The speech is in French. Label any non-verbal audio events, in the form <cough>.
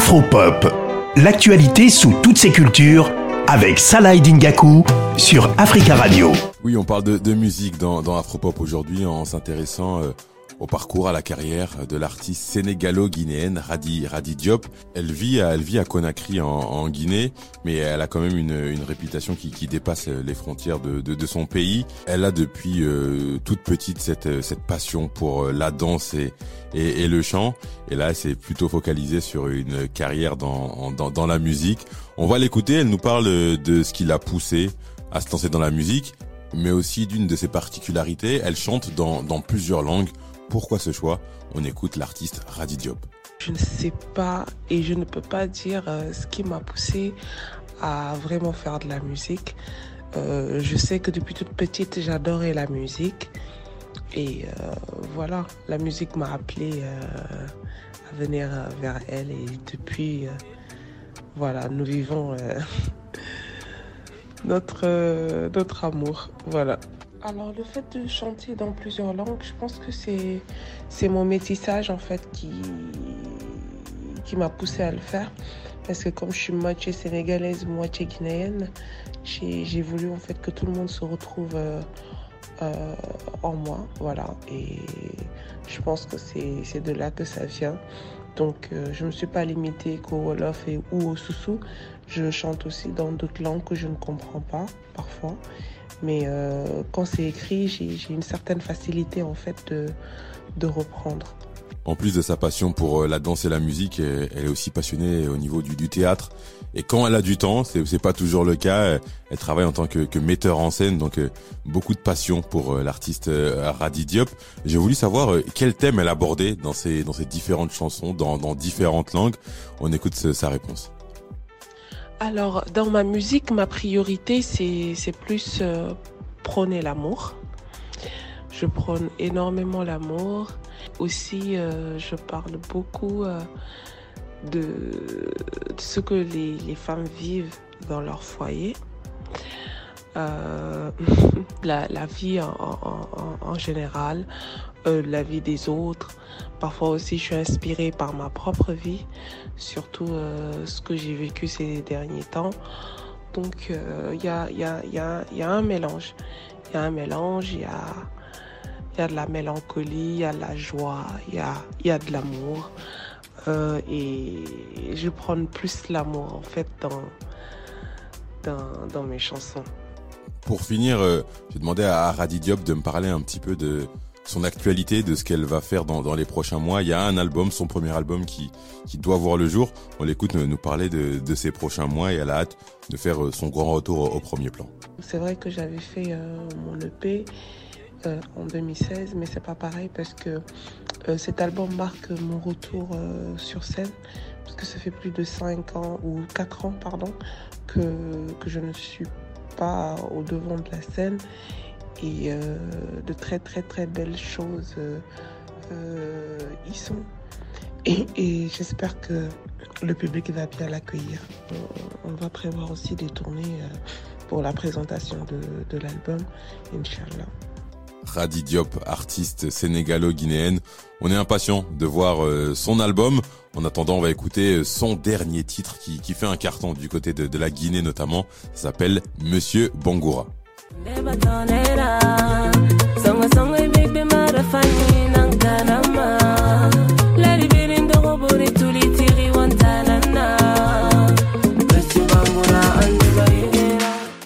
Afropop, l'actualité sous toutes ses cultures avec Salah Dingaku sur Africa Radio. Oui, on parle de, musique dans, dans Afropop aujourd'hui en s'intéressant euh, au parcours, à la carrière de l'artiste sénégalo-guinéenne Radi, Radi Diop. Elle vit à, elle vit à Conakry en, Guinée, mais elle a quand même une, une réputation qui, qui, dépasse les frontières de, de, de, son pays. Elle a depuis euh, toute petite cette, cette passion pour euh, la danse et, et, et le chant. Et là, s'est plutôt focalisée sur une carrière dans, dans, dans la musique. On va l'écouter, elle nous parle de ce qui l'a poussée à se lancer dans la musique, mais aussi d'une de ses particularités, elle chante dans, dans plusieurs langues. Pourquoi ce choix On écoute l'artiste Radi Diop. Je ne sais pas et je ne peux pas dire euh, ce qui m'a poussé à vraiment faire de la musique. Euh, je sais que depuis toute petite, j'adorais la musique. Et euh, voilà, la musique m'a appelé à venir vers elle. Et depuis, voilà, nous vivons <laughs> notre, notre amour. Voilà. Alors le fait de chanter dans plusieurs langues, je pense que c'est mon métissage en fait qui qui m'a poussé à le faire parce que comme je suis moitié sénégalaise, moitié guinéenne, j'ai voulu en fait que tout le monde se retrouve euh, euh, en moi, voilà. Et je pense que c'est de là que ça vient. Donc euh, je ne me suis pas limitée qu'au Wolof et ou au Soussou. Je chante aussi dans d'autres langues que je ne comprends pas parfois. Mais euh, quand c'est écrit, j'ai une certaine facilité en fait de, de reprendre. En plus de sa passion pour euh, la danse et la musique, elle est aussi passionnée au niveau du, théâtre. Et quand elle a du temps, c'est pas toujours le cas. Elle travaille en tant que, metteur en scène, donc euh, beaucoup de passion pour l'artiste Radi Diop. J'ai voulu savoir quel thème elle abordait dans ses dans ses différentes chansons, dans différentes langues. On écoute sa réponse. Alors, dans ma musique, ma priorité, c'est plus euh, prôner l'amour. Je prône énormément l'amour. Aussi, euh, je parle beaucoup euh, de, ce que les, femmes vivent dans leur foyer. <laughs> la, vie en général, euh, la vie des autres. Parfois aussi, je suis inspirée par ma propre vie, surtout euh, ce que j'ai vécu ces derniers temps. Donc, il euh, y, a, un mélange. Il y a un mélange, il y a, de la mélancolie, il y a de la joie, il y a, de l'amour. et je prends plus l'amour, en fait, dans mes chansons. Pour finir, j'ai demandé à Radi Diop de me parler un petit peu de, son actualité, de ce qu'elle va faire dans, les prochains mois. Il y a un album, son premier album qui, doit voir le jour. On l'écoute nous, parler de, ses prochains mois et elle a hâte de faire euh, son grand retour au, premier plan. C'est vrai que j'avais fait euh, mon EP euh, en 2016, mais c'est pas pareil parce que cet album marque mon retour sur scène, parce que ça fait plus de 5 ans ou 4 ans, pardon, que, que je ne suis pas au devant de la scène et euh, de très très très belles choses euh, euh, y sont. Et, j'espère que le public va bien l'accueillir. On, va prévoir aussi des tournées pour la présentation de, de l'album, Inch'Allah. Radi Diop, artiste sénégalo-guinéenne. On est impatient de voir son album. En attendant, on va écouter son dernier titre qui, qui fait un carton du côté de, de la Guinée notamment. Ça s'appelle Monsieur Bangoura.